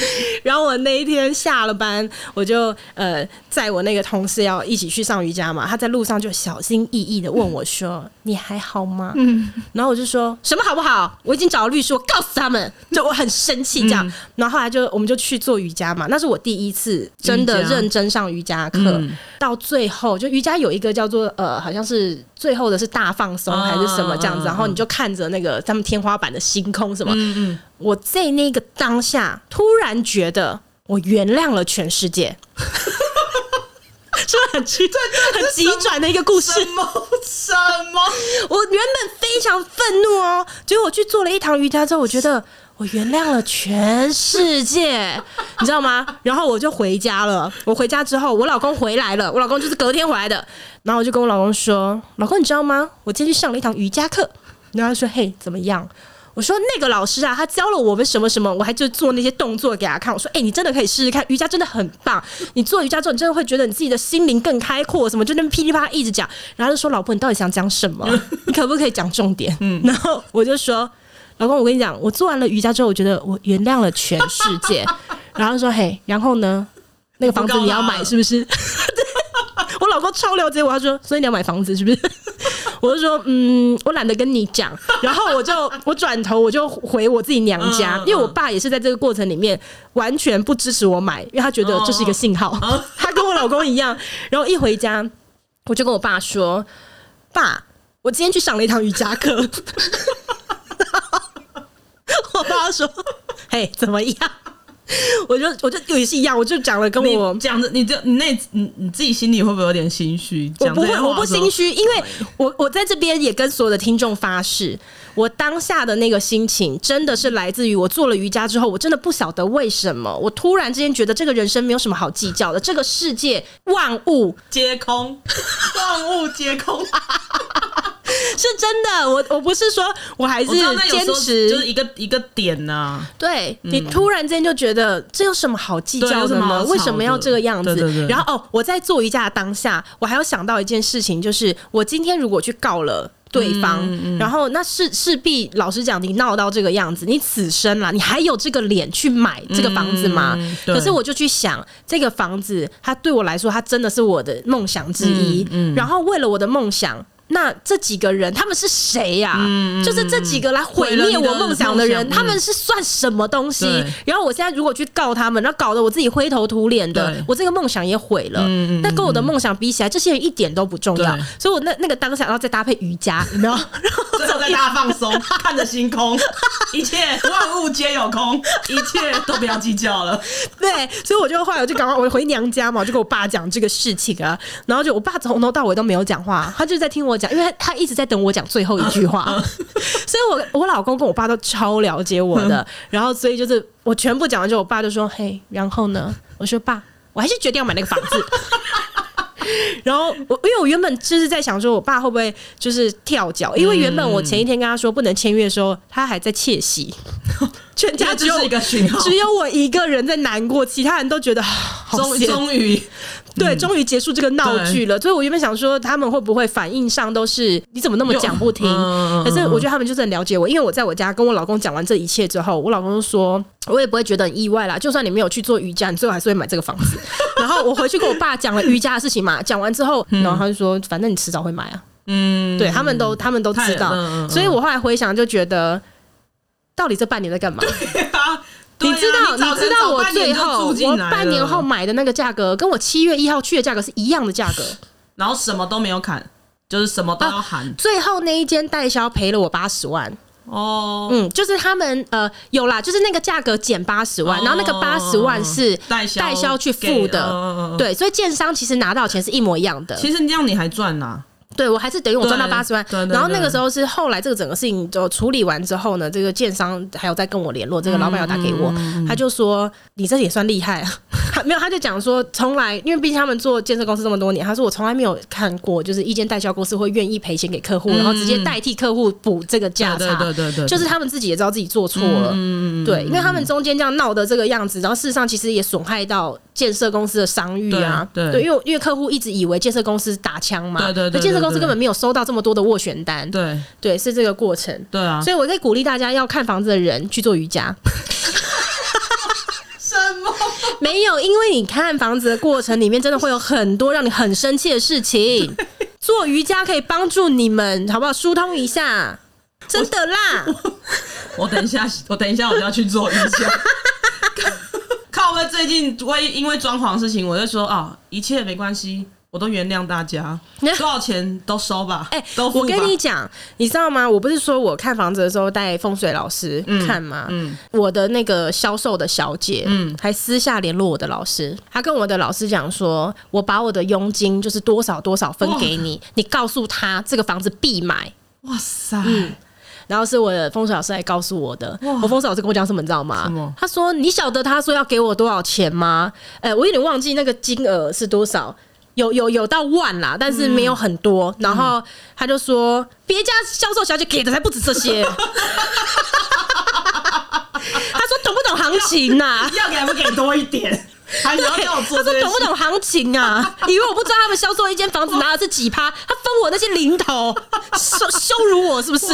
然后我那一天下了班，我就呃载我那个同事要一起去上瑜伽嘛。他在路上就小心翼翼的问我说：“嗯、你还好吗？”嗯，然后我就说什么好不好？我已经找了律师，我告诉他们，就我很生气这样。嗯、然后后来就我们就去做瑜伽嘛，那是我第一次真的认真上瑜伽课。嗯、到最后，就瑜伽有一个叫做呃，好像是最后的是大放松还是什么这样子。然后你就看着那个他们天花板的星空什么。嗯嗯。我在那个当下突然觉得我原谅了全世界，是不是很奇很急转的一个故事？什么？什么？我原本非常愤怒哦，结果我去做了一堂瑜伽之后，我觉得我原谅了全世界，你知道吗？然后我就回家了。我回家之后，我老公回来了，我老公就是隔天回来的。然后我就跟我老公说：“老公，你知道吗？我今天去上了一堂瑜伽课。”然后他说：“嘿，怎么样？”我说那个老师啊，他教了我们什么什么，我还就做那些动作给他看。我说，哎、欸，你真的可以试试看，瑜伽真的很棒。你做瑜伽之后，你真的会觉得你自己的心灵更开阔。什么就那边噼里啪啦一直讲，然后就说老婆，你到底想讲什么？你可不可以讲重点？嗯，然后我就说，老公，我跟你讲，我做完了瑜伽之后，我觉得我原谅了全世界。然后说，嘿，然后呢，那个房子你要买是不是？我老公超了解我，他说，所以你要买房子是不是？我就说，嗯，我懒得跟你讲，然后我就我转头我就回我自己娘家，因为我爸也是在这个过程里面完全不支持我买，因为他觉得这是一个信号，他跟我老公一样。然后一回家，我就跟我爸说：“爸，我今天去上了一堂瑜伽课。”我爸说：“ 嘿，怎么样？” 我就我就也是一样，我就讲了跟我讲的，你就你那你你自己心里会不会有点心虚？我不会，我不心虚，因为我我在这边也跟所有的听众发誓，我当下的那个心情真的是来自于我做了瑜伽之后，我真的不晓得为什么，我突然之间觉得这个人生没有什么好计较的，这个世界万物皆空，万物皆空。是真的，我我不是说我还是坚持，就是一个一个点呢、啊。对，你突然间就觉得这有什么好计较的吗？为什么要这个样子？然后哦，我在做瑜伽的当下，我还要想到一件事情，就是我今天如果去告了对方，嗯嗯、然后那势势必老实讲，你闹到这个样子，你此生啦，你还有这个脸去买这个房子吗？嗯、可是我就去想，这个房子它对我来说，它真的是我的梦想之一。嗯嗯、然后为了我的梦想。那这几个人他们是谁呀？嗯、就是这几个来毁灭我梦想的人，他们是算什么东西？对然后我现在如果去告他们，那搞得我自己灰头土脸的，我这个梦想也毁了。那、嗯、跟我的梦想比起来，这些人一点都不重要。所以我那那个当下，然后再搭配瑜伽，有没有？然 后最后再大家放松，看着星空，一切万物皆有空，一切都不要计较了。对，所以我就后来我就赶快我回娘家嘛，我就跟我爸讲这个事情啊。然后就我爸从头到尾都没有讲话，他就在听我。讲，因为他他一直在等我讲最后一句话，所以我我老公跟我爸都超了解我的，然后所以就是我全部讲完之后，我爸就说：“嘿，然后呢？”我说：“爸，我还是决定要买那个房子。”然后我因为我原本就是在想说，我爸会不会就是跳脚？因为原本我前一天跟他说不能签约的时候，他还在窃喜，全家只有一个讯号，只有我一个人在难过，其他人都觉得 终终于。对，终于结束这个闹剧了。所以我原本想说，他们会不会反应上都是你怎么那么讲不听？可是我觉得他们就是很了解我，因为我在我家跟我老公讲完这一切之后，我老公就说，我也不会觉得很意外啦。就算你没有去做瑜伽，你最后还是会买这个房子。然后我回去跟我爸讲了瑜伽的事情嘛，讲完之后，然后他就说，反正你迟早会买啊。嗯，对他们都他们都知道，所以我后来回想就觉得，到底这半年在干嘛？你知道，你知道我最后我半年后买的那个价格，跟我七月一号去的价格是一样的价格，然后什么都没有砍，就是什么都要含。最后那一间代销赔了我八十万。哦，嗯，就是他们呃有啦，就是那个价格减八十万，然后那个八十万是代销去付的，对，所以建商其实拿到钱是一模一样的。其实这样你还赚呐。对，我还是等于我赚到八十万，然后那个时候是后来这个整个事情就处理完之后呢，这个建商还有在跟我联络，这个老板要打给我，他就说你这也算厉害啊，没有，他就讲说从来，因为毕竟他们做建设公司这么多年，他说我从来没有看过，就是一间代销公司会愿意赔钱给客户，然后直接代替客户补这个价差，对对对，就是他们自己也知道自己做错了，对，因为他们中间这样闹的这个样子，然后事实上其实也损害到建设公司的商誉啊，对，因为因为客户一直以为建设公司打枪嘛，对对对，建设公司根本没有收到这么多的斡旋单，对对，是这个过程，对啊，所以我可以鼓励大家要看房子的人去做瑜伽。什么？没有，因为你看房子的过程里面真的会有很多让你很生气的事情。做瑜伽可以帮助你们，好不好？疏通一下，真的啦。我，等一下，我等一下我就要去做瑜伽。靠！我最近我因为装潢的事情，我就说啊，一切没关系。我都原谅大家，多少钱都收吧。哎、欸，都。我跟你讲，你知道吗？我不是说我看房子的时候带风水老师看吗？嗯，嗯，我的那个销售的小姐，嗯，还私下联络我的老师，她跟我的老师讲说，我把我的佣金就是多少多少分给你，你告诉他这个房子必买。哇塞！嗯，然后是我的风水老师来告诉我的。我风水老师跟我讲什么，你知道吗？他说：“你晓得他说要给我多少钱吗？”哎、欸，我有点忘记那个金额是多少。有有有到万啦，但是没有很多。嗯、然后他就说，别家销售小姐给的才不止这些。他说懂不懂行情呐、啊？要给还不给多一点？还要叫我做？他说懂不懂行情啊？以为我不知道他们销售一间房子拿的是几趴？他分我那些零头，羞羞辱我是不是？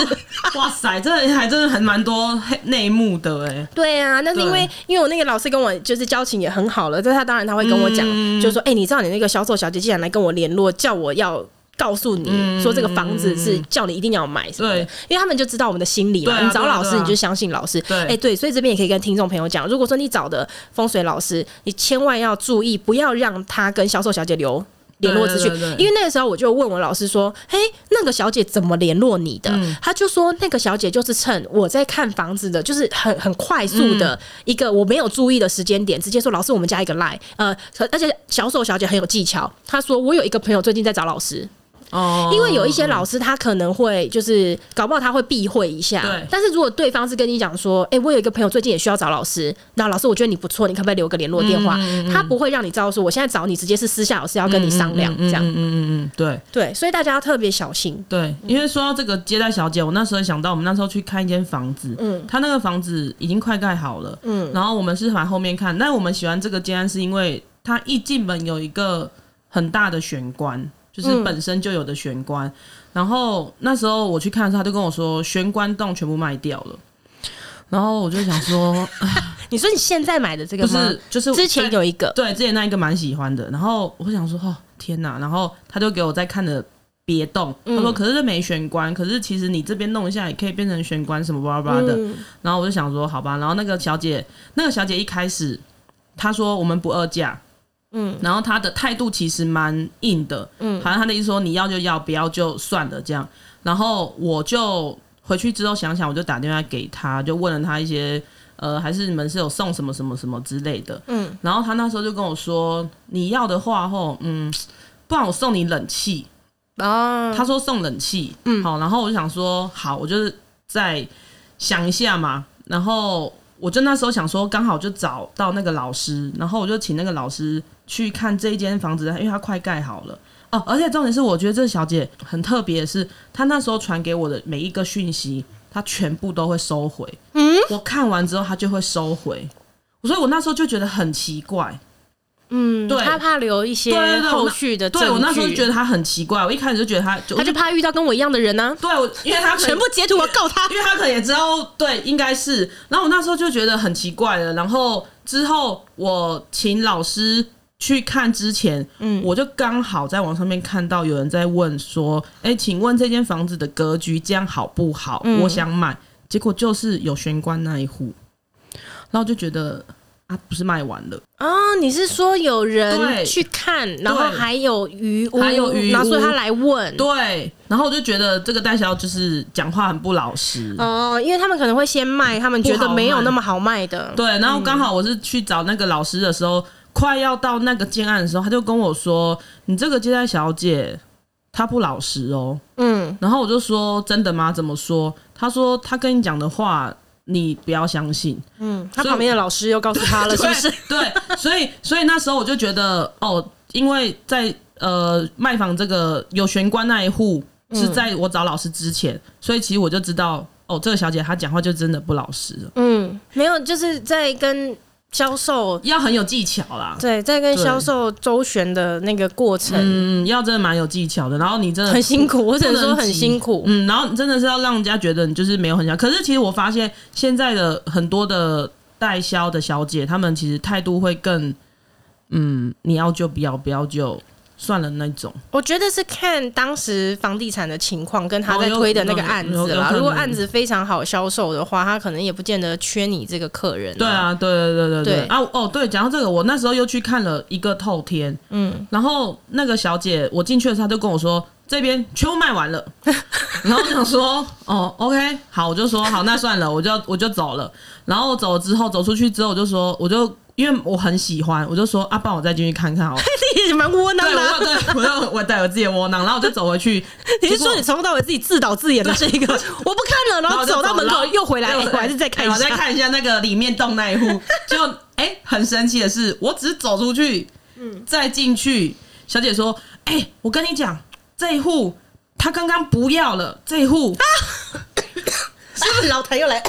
哇塞，这还真的很蛮多内幕的哎。对啊，那是因为因为我那个老师跟我就是交情也很好了，这他当然他会跟我讲，嗯、就是说哎、欸，你知道你那个销售小姐竟然来跟我联络，叫我要。告诉你说这个房子是叫你一定要买什么的，对，因为他们就知道我们的心理嘛。啊、你找老师，你就相信老师。对，哎、欸，对，所以这边也可以跟听众朋友讲，如果说你找的风水老师，你千万要注意，不要让他跟销售小姐留联络资讯，因为那个时候我就问我老师说：“嘿，那个小姐怎么联络你的？”嗯、他就说：“那个小姐就是趁我在看房子的，就是很很快速的一个我没有注意的时间点，直接说老师，我们加一个 line。呃，而且销售小姐很有技巧，她说我有一个朋友最近在找老师。”哦，因为有一些老师他可能会就是搞不好他会避讳一下，对。但是如果对方是跟你讲说，哎，我有一个朋友最近也需要找老师，那老师我觉得你不错，你可不可以留个联络电话？他不会让你知道说我现在找你直接是私下老师要跟你商量这样，嗯嗯嗯，对对，所以大家要特别小心。对，因为说到这个接待小姐，我那时候想到我们那时候去看一间房子，嗯，他那个房子已经快盖好了，嗯，然后我们是往后面看，但我们喜欢这个间是因为它一进门有一个很大的玄关。就是本身就有的玄关，嗯、然后那时候我去看的时候，他就跟我说玄关洞全部卖掉了，然后我就想说，你说你现在买的这个吗？是就是之前有一个，对，之前那一个蛮喜欢的，然后我想说，哦天哪，然后他就给我在看的别动，他说可是这没玄关，可是其实你这边弄一下也可以变成玄关什么巴拉巴拉的，嗯、然后我就想说好吧，然后那个小姐，那个小姐一开始她说我们不二价。嗯，然后他的态度其实蛮硬的，嗯，好像他的意思说你要就要，不要就算了这样。然后我就回去之后想想，我就打电话给他，就问了他一些，呃，还是你们是有送什么什么什么之类的，嗯。然后他那时候就跟我说，你要的话后，嗯，不然我送你冷气啊。他说送冷气，嗯，好。然后我就想说，好，我就是再想一下嘛。然后。我就那时候想说，刚好就找到那个老师，然后我就请那个老师去看这一间房子，因为它快盖好了哦。而且重点是，我觉得这小姐很特别的是，她那时候传给我的每一个讯息，她全部都会收回。嗯，我看完之后，她就会收回。所以我那时候就觉得很奇怪。嗯，对，他怕留一些后续的。对，我那时候觉得他很奇怪，我一开始就觉得他，他就怕遇到跟我一样的人呢、啊。对，我因为他 全部截图，我告他，因为他可能也知道，对，应该是。然后我那时候就觉得很奇怪了。然后之后我请老师去看之前，嗯，我就刚好在网上面看到有人在问说，哎、欸，请问这间房子的格局这样好不好？嗯、我想买，结果就是有玄关那一户，然后就觉得。啊，不是卖完了。啊、哦？你是说有人去看，然后还有余屋，还有余屋，然后所以他来问，对，然后我就觉得这个代销就是讲话很不老实。哦，因为他们可能会先卖，他们觉得没有那么好卖的，对。然后刚好我是去找那个老师的时候，嗯、快要到那个建案的时候，他就跟我说：“你这个接待小姐她不老实哦。”嗯，然后我就说：“真的吗？怎么说？”他说：“他跟你讲的话。”你不要相信，嗯，他旁边的老师又告诉他了，是不是？对，所以所以那时候我就觉得，哦，因为在呃卖房这个有玄关那一户是在我找老师之前，嗯，所以其实我就知道，哦，这个小姐她讲话就真的不老实了。嗯，没有，就是在跟。销售要很有技巧啦，对，在跟销售周旋的那个过程，嗯，要真的蛮有技巧的。然后你真的很辛苦，我只能说很辛苦，嗯，然后真的是要让人家觉得你就是没有很想。可是其实我发现现在的很多的代销的小姐，她们其实态度会更，嗯，你要就不要，不要就。算了，那种我觉得是看当时房地产的情况，跟他在推的那个案子啦。如果案子非常好销售的话，他可能也不见得缺你这个客人。对啊，对对对对对，对啊！哦，对，讲到这个，我那时候又去看了一个透天，嗯，然后那个小姐，我进去的时候，她就跟我说这边全部卖完了，然后我想说哦，OK，好，我就说好，那算了，我就我就走了。然后我走了之后，走出去之后，我就说我就。因为我很喜欢，我就说啊，帮我再进去看看哦。你也蛮窝囊的。我就我带我自己的窝囊，然后我就走回去。你是说你从头到尾自己自导自演的这个？我不看了，然后走到门口又回来，我还是再看一下。我再看一下那个里面洞那一户，就哎、欸，很神奇的是，我只是走出去，嗯，再进去。小姐说，哎、欸，我跟你讲，这一户他刚刚不要了，这一户、啊、是不是老谭又来？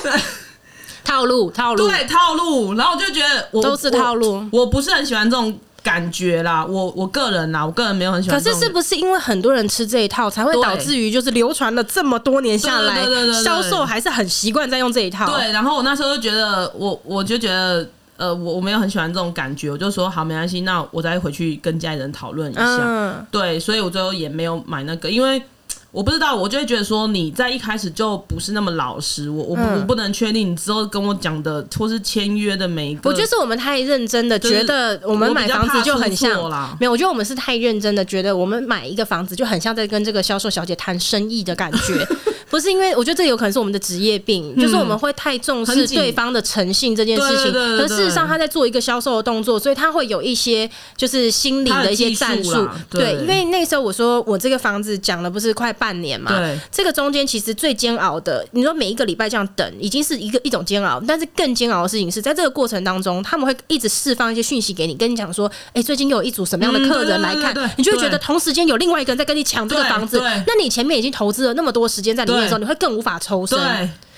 套路，套路，对，套路。然后我就觉得我，都是套路我。我不是很喜欢这种感觉啦，我我个人啦，我个人没有很喜欢。可是是不是因为很多人吃这一套，才会导致于就是流传了这么多年下来，销售还是很习惯在用这一套？对。然后我那时候就觉得，我我就觉得，呃，我我没有很喜欢这种感觉，我就说好，没关系，那我再回去跟家里人讨论一下。嗯。对，所以我最后也没有买那个，因为。我不知道，我就会觉得说你在一开始就不是那么老实，我我不、嗯、我不能确定你之后跟我讲的或是签约的每一个，我觉得是我们太认真的，觉得我们买房子就很像，没有，我觉得我们是太认真的，觉得我们买一个房子就很像在跟这个销售小姐谈生意的感觉。不是因为我觉得这有可能是我们的职业病，嗯，就是我们会太重视对方的诚信这件事情。可事实上他在做一个销售的动作，所以他会有一些就是心理的一些战术。对，因为那时候我说我这个房子讲了不是快半年嘛，这个中间其实最煎熬的，你说每一个礼拜这样等，已经是一个一种煎熬。但是更煎熬的事情是在这个过程当中，他们会一直释放一些讯息给你，跟你讲说，哎，最近又有一组什么样的客人来看，你就会觉得同时间有另外一个人在跟你抢这个房子。那你前面已经投资了那么多时间在里面。的时候，你会更无法抽身。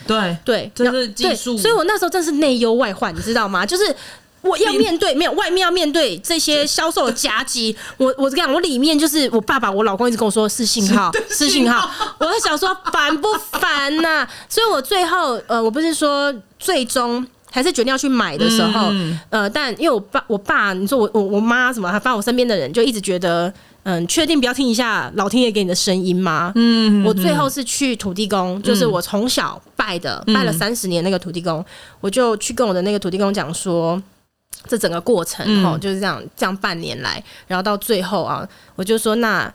对对对，这是技术。所以我那时候真是内忧外患，你知道吗？就是我要面对没有外面要面对这些销售的夹击。我我这样，我里面就是我爸爸，我老公一直跟我说是信号，是信号。我在想说烦不烦呐、啊？所以我最后呃，我不是说最终还是决定要去买的时候，嗯、呃，但因为我爸我爸，你说我我我妈什么，还发我身边的人就一直觉得。嗯，确定不要听一下老天爷给你的声音吗？嗯，我最后是去土地公，嗯、就是我从小拜的，嗯、拜了三十年那个土地公，我就去跟我的那个土地公讲说，这整个过程哈、嗯，就是这样，这样半年来，然后到最后啊，我就说那。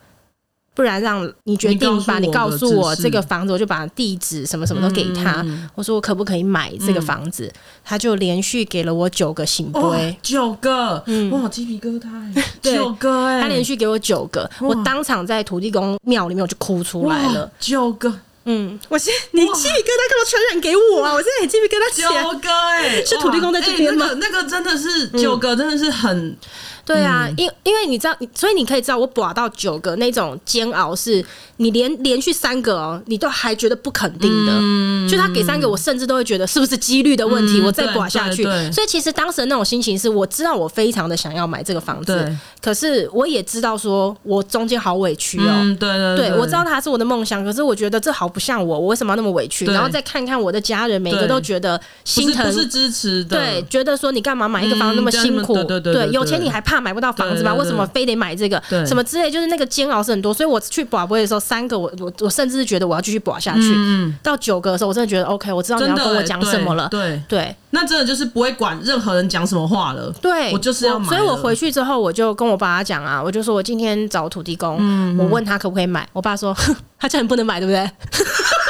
不然让你决定吧，你告诉我这个房子，我就把地址什么什么都给他。我说我可不可以买这个房子？他就连续给了我九个醒杯，九个，嗯，哇，鸡皮疙瘩，九个哎，他连续给我九个，我当场在土地公庙里面我就哭出来了，九个，嗯，我现你鸡皮疙瘩干嘛传染给我啊？我现在也鸡皮疙瘩起来。九个哎，是土地公在这边吗？欸那个？那个真的是九个，真的是很。嗯对啊，因因为你知道，所以你可以知道，我拔到九个那种煎熬，是你连连续三个哦，你都还觉得不肯定的。嗯，就他给三个，我甚至都会觉得是不是几率的问题，嗯、我再刮下去。所以其实当时的那种心情是，我知道我非常的想要买这个房子，可是我也知道说我中间好委屈哦。嗯、对对对，对，我知道他是我的梦想，可是我觉得这好不像我，我为什么要那么委屈？然后再看看我的家人，每个都觉得心疼，不是，不是支持的，对，觉得说你干嘛买一个房子那么辛苦？对，有钱你还怕买不到房子吗？为什么非得买这个？对什么之类，就是那个煎熬是很多，所以我去博杯的时候，三个我我我甚至是觉得我要继续保下去。嗯、到九个的时候，我真的觉得 OK，我知道你要跟我讲什么了。对对，对那真的就是不会管任何人讲什么话了。对，我就是要买。所以我回去之后，我就跟我爸讲啊，我就说我今天找土地公，嗯、我问他可不可以买。我爸说，他叫你不能买，对不对？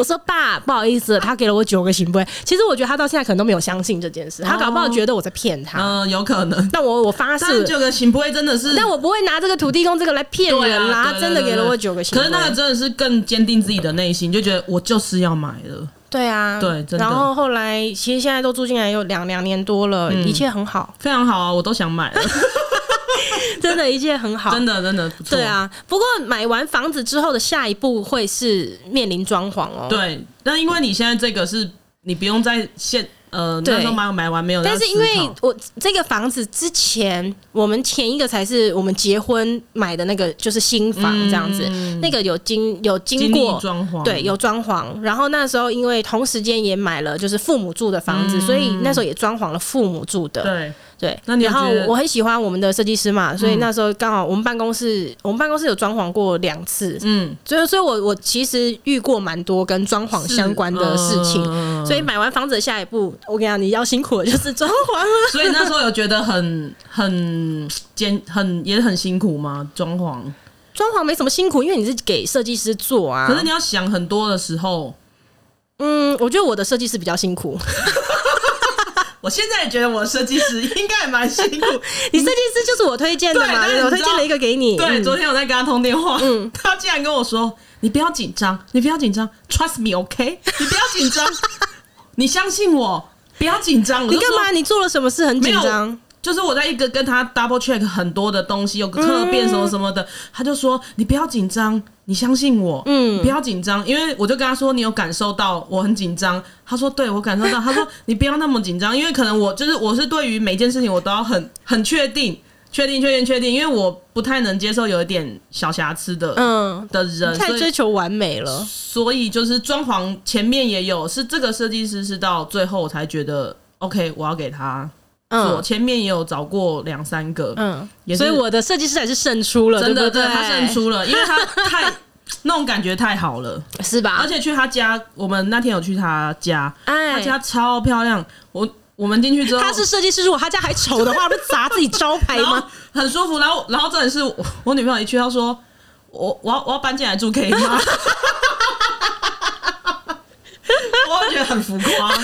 我说爸，不好意思，他给了我九个行杯。其实我觉得他到现在可能都没有相信这件事，他搞不好觉得我在骗他。嗯，有可能。但我我发誓，九个圣杯真的是，但我不会拿这个土地公这个来骗人啦。他真的给了我九个圣杯。可是那个真的是更坚定自己的内心，就觉得我就是要买了。对啊，对，然后后来其实现在都住进来有两两年多了，一切很好，非常好啊，我都想买了。真的，一切很好，真的，真的不错。对啊，不过买完房子之后的下一步会是面临装潢哦。对，那因为你现在这个是你不用再现呃对那时候买买完没有，但是因为我这个房子之前我们前一个才是我们结婚买的那个就是新房这样子，嗯、那个有经有经过装潢，对，有装潢。然后那时候因为同时间也买了就是父母住的房子，嗯、所以那时候也装潢了父母住的。对。对，然后我很喜欢我们的设计师嘛，所以那时候刚好我们办公室，嗯、我们办公室有装潢过两次，嗯，所以所以我我其实遇过蛮多跟装潢相关的事情，呃、所以买完房子的下一步，我跟你讲，你要辛苦的就是装潢了。所以那时候有觉得很很艰很也很辛苦吗？装潢装潢没什么辛苦，因为你是给设计师做啊。可是你要想很多的时候，嗯，我觉得我的设计师比较辛苦。我现在也觉得我设计师应该也蛮辛苦。你设计师就是我推荐的嘛？对，我推荐了一个给你。对，昨天我在跟他通电话，嗯，他竟然跟我说：“你不要紧张，你不要紧张，Trust me，OK？你不要紧张，你相信我，不要紧张。”你干嘛？你做了什么事很紧张？就是我在一个跟他 double check 很多的东西，有个特变什么什么的，他就说：“你不要紧张。”你相信我，嗯，不要紧张，因为我就跟他说，你有感受到我很紧张。他说，对，我感受到。他说，你不要那么紧张，因为可能我就是我是对于每件事情我都要很 很确定，确定，确定，确定，因为我不太能接受有一点小瑕疵的，嗯，的人太追求完美了。所以就是装潢前面也有，是这个设计师是到最后我才觉得 OK，我要给他做。前面也有找过两三个，嗯，所以我的设计师还是胜出了，真的，对，他胜出了，因为他太。那种感觉太好了，是吧？而且去他家，我们那天有去他家，哎，他家超漂亮。我我们进去之后，他是设计师，如果他家还丑的话，不是砸自己招牌吗？很舒服。然后，然后这里是我，我女朋友一去，她说：“我我要我要搬进来住，可以吗？” 我觉得很浮夸，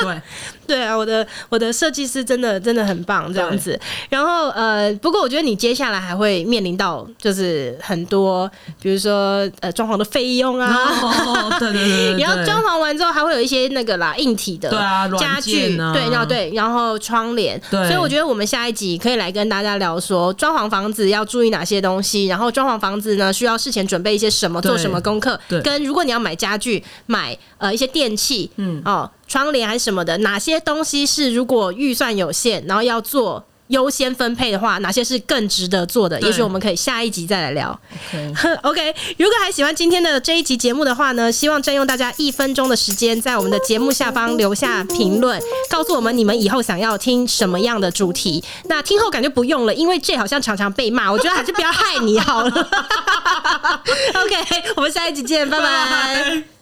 对。对啊，我的我的设计师真的真的很棒，这样子。然后呃，不过我觉得你接下来还会面临到就是很多，比如说呃装潢的费用啊，哦、对对对，然后 装潢完之后还会有一些那个啦硬体的家具，对啊，对，然后对，然后窗帘。对，所以我觉得我们下一集可以来跟大家聊说，装潢房子要注意哪些东西，然后装潢房子呢需要事前准备一些什么，做什么功课，跟如果你要买家具，买呃一些电器，嗯哦。窗帘还是什么的，哪些东西是如果预算有限，然后要做优先分配的话，哪些是更值得做的？也许我们可以下一集再来聊。Okay. OK，如果还喜欢今天的这一集节目的话呢，希望占用大家一分钟的时间，在我们的节目下方留下评论，告诉我们你们以后想要听什么样的主题。那听后感觉不用了，因为这好像常常被骂，我觉得还是不要害你好了。OK，我们下一集见，拜拜。